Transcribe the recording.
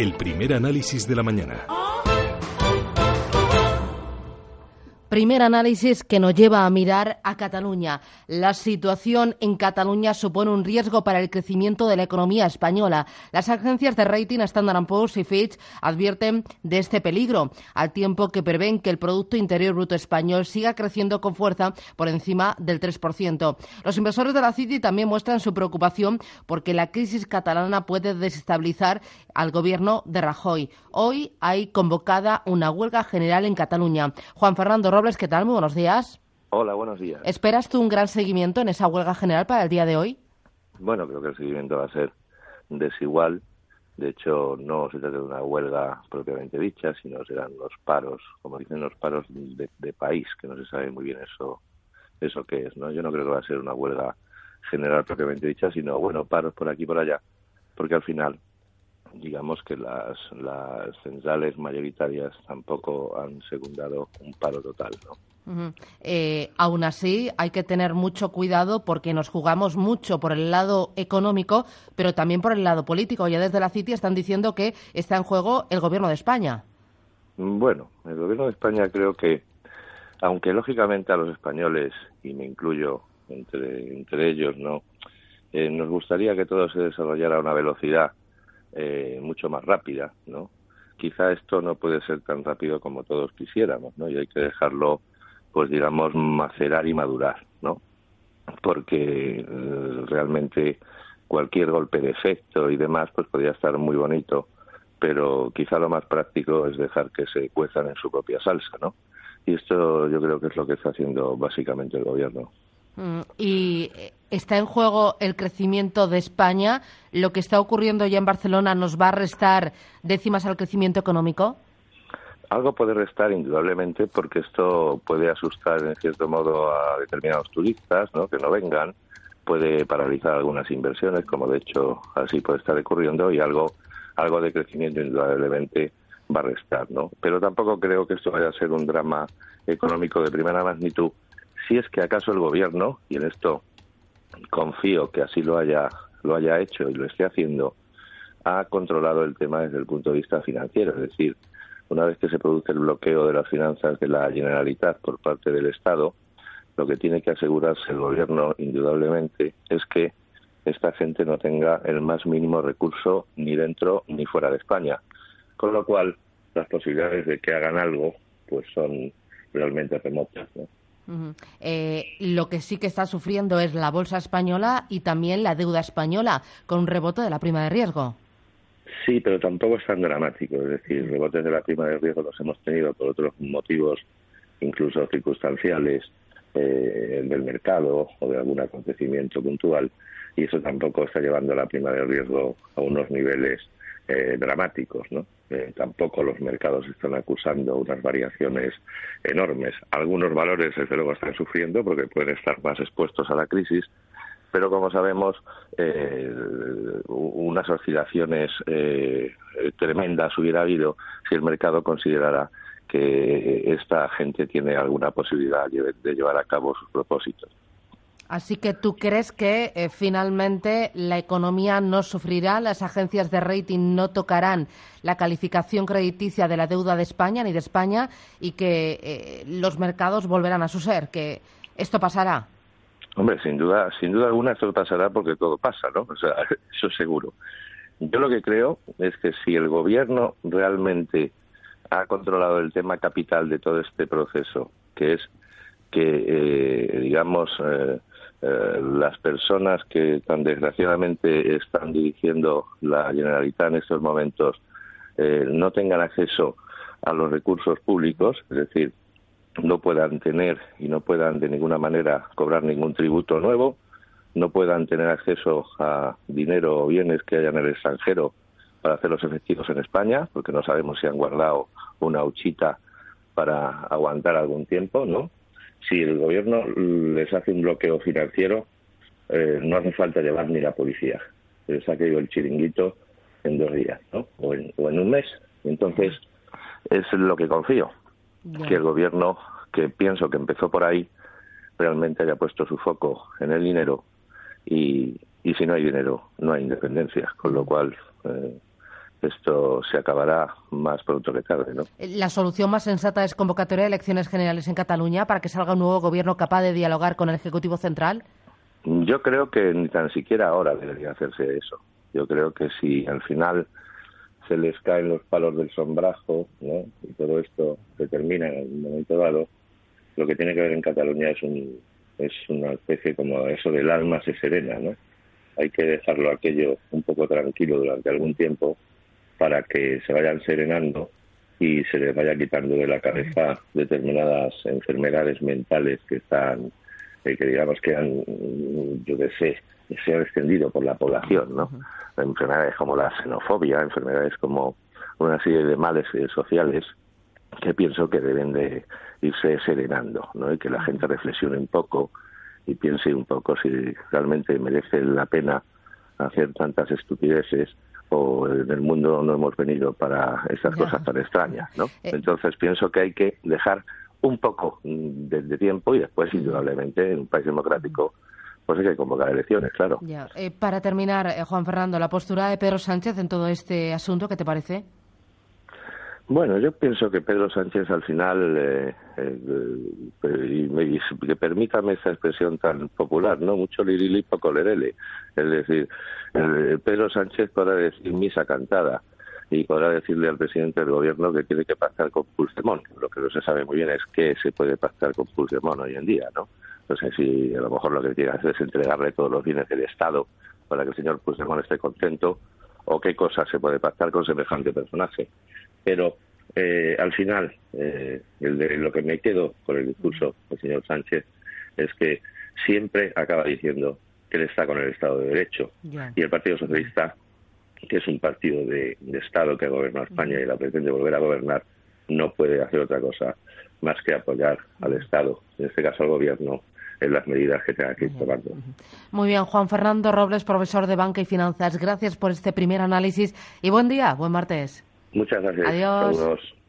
el primer análisis de la mañana. Primer análisis que nos lleva a mirar a Cataluña. La situación en Cataluña supone un riesgo para el crecimiento de la economía española. Las agencias de rating Standard Poor's y Fitch advierten de este peligro, al tiempo que prevén que el Producto Interior Bruto español siga creciendo con fuerza por encima del 3%. Los inversores de la City también muestran su preocupación porque la crisis catalana puede desestabilizar al gobierno de Rajoy. Hoy hay convocada una huelga general en Cataluña. Juan Fernando ¿qué tal? Muy buenos días. Hola, buenos días. ¿Esperas tú un gran seguimiento en esa huelga general para el día de hoy? Bueno, creo que el seguimiento va a ser desigual. De hecho, no se trata de una huelga propiamente dicha, sino serán los paros, como dicen los paros de, país, que no se sabe muy bien eso, eso qué es. ¿no? Yo no creo que va a ser una huelga general propiamente dicha, sino, bueno, paros por aquí y por allá, porque al final digamos que las, las centrales mayoritarias tampoco han secundado un paro total, ¿no? Eh, aún así, hay que tener mucho cuidado porque nos jugamos mucho por el lado económico, pero también por el lado político. Ya desde la City están diciendo que está en juego el gobierno de España. Bueno, el gobierno de España creo que, aunque lógicamente a los españoles, y me incluyo entre, entre ellos, no, eh, nos gustaría que todo se desarrollara a una velocidad eh, mucho más rápida, ¿no? Quizá esto no puede ser tan rápido como todos quisiéramos, ¿no? Y hay que dejarlo, pues digamos, macerar y madurar, ¿no? Porque eh, realmente cualquier golpe de efecto y demás, pues podría estar muy bonito, pero quizá lo más práctico es dejar que se cuezan en su propia salsa, ¿no? Y esto yo creo que es lo que está haciendo básicamente el gobierno. Mm, y eh, está en juego el crecimiento de España. ¿Lo que está ocurriendo ya en Barcelona nos va a restar décimas al crecimiento económico? Algo puede restar indudablemente porque esto puede asustar en cierto modo a determinados turistas ¿no? que no vengan, puede paralizar algunas inversiones, como de hecho así puede estar ocurriendo, y algo, algo de crecimiento indudablemente va a restar. ¿no? Pero tampoco creo que esto vaya a ser un drama económico de primera magnitud si es que acaso el gobierno, y en esto confío que así lo haya, lo haya hecho y lo esté haciendo, ha controlado el tema desde el punto de vista financiero. Es decir, una vez que se produce el bloqueo de las finanzas de la Generalitat por parte del Estado, lo que tiene que asegurarse el gobierno, indudablemente, es que esta gente no tenga el más mínimo recurso ni dentro ni fuera de España. Con lo cual, las posibilidades de que hagan algo pues son realmente remotas. ¿no? Eh, lo que sí que está sufriendo es la bolsa española y también la deuda española, con un rebote de la prima de riesgo. Sí, pero tampoco es tan dramático. Es decir, rebotes de la prima de riesgo los hemos tenido por otros motivos, incluso circunstanciales, eh, del mercado o de algún acontecimiento puntual, y eso tampoco está llevando la prima de riesgo a unos niveles eh, dramáticos, ¿no? Eh, tampoco los mercados están acusando unas variaciones enormes. Algunos valores, desde luego, están sufriendo porque pueden estar más expuestos a la crisis, pero como sabemos, eh, unas oscilaciones tremendas hubiera habido si el mercado considerara que esta gente tiene alguna posibilidad de llevar a cabo sus propósitos. Así que tú crees que eh, finalmente la economía no sufrirá, las agencias de rating no tocarán la calificación crediticia de la deuda de España ni de España y que eh, los mercados volverán a su ser, que esto pasará. Hombre, sin duda, sin duda alguna esto pasará porque todo pasa, ¿no? O sea, eso seguro. Yo lo que creo es que si el gobierno realmente ha controlado el tema capital de todo este proceso, que es que, eh, digamos, eh, las personas que tan desgraciadamente están dirigiendo la Generalitat en estos momentos eh, no tengan acceso a los recursos públicos, es decir, no puedan tener y no puedan de ninguna manera cobrar ningún tributo nuevo, no puedan tener acceso a dinero o bienes que hayan en el extranjero para hacerlos efectivos en España, porque no sabemos si han guardado una huchita para aguantar algún tiempo, ¿no? Si el gobierno les hace un bloqueo financiero, eh, no hace falta llevar ni la policía. Les ha caído el chiringuito en dos días, ¿no? O en, un mes. Entonces, es lo que confío, que el gobierno, que pienso que empezó por ahí, realmente haya puesto su foco en el dinero y, y si no hay dinero, no hay independencia. Con lo cual, eh, esto se acabará más pronto que tarde, ¿no? La solución más sensata es convocatoria de elecciones generales en Cataluña para que salga un nuevo gobierno capaz de dialogar con el Ejecutivo Central. Yo creo que ni tan siquiera ahora debería hacerse eso. Yo creo que si al final se les caen los palos del sombrajo, ¿no? Y todo esto se termina en un momento dado, lo que tiene que ver en Cataluña es un es una especie como eso del alma se serena, ¿no? Hay que dejarlo aquello un poco tranquilo durante algún tiempo para que se vayan serenando y se les vaya quitando de la cabeza determinadas enfermedades mentales que están, eh, que digamos que han, yo qué sé, se han extendido por la población, ¿no? Enfermedades como la xenofobia, enfermedades como una serie de males eh, sociales que pienso que deben de irse serenando, ¿no? Y que la gente reflexione un poco y piense un poco si realmente merece la pena hacer tantas estupideces o en el mundo no hemos venido para esas cosas tan extrañas, ¿no? Eh. Entonces pienso que hay que dejar un poco de, tiempo y después, indudablemente, en un país democrático, pues hay que convocar elecciones, claro. Eh, para terminar, eh, Juan Fernando, la postura de Pedro Sánchez en todo este asunto, ¿qué te parece? Bueno, yo pienso que Pedro Sánchez al final, eh, eh, y, que permítame esa expresión tan popular, ¿no? Mucho lirili, poco lerele. Es decir, Pedro Sánchez podrá decir misa cantada y podrá decirle al presidente del gobierno que tiene que pactar con Puigdemont. Lo que no se sabe muy bien es qué se puede pactar con Puigdemont hoy en día, ¿no? No sé si a lo mejor lo que tiene que hacer es entregarle todos los bienes del Estado para que el señor Puigdemont esté contento o qué cosas se puede pactar con semejante personaje. Pero eh, al final, eh, lo que me quedo con el discurso del señor Sánchez es que siempre acaba diciendo que él está con el Estado de Derecho. Y el Partido Socialista, que es un partido de, Estado que gobierna España y la pretende volver a gobernar, no puede hacer otra cosa más que apoyar al Estado, en este caso al Gobierno, en las medidas que tenga que ir tomando. Muy bien, Juan Fernando Robles, profesor de Banca y Finanzas. Gracias por este primer análisis y buen día, buen martes. Muchas gracias. Adiós.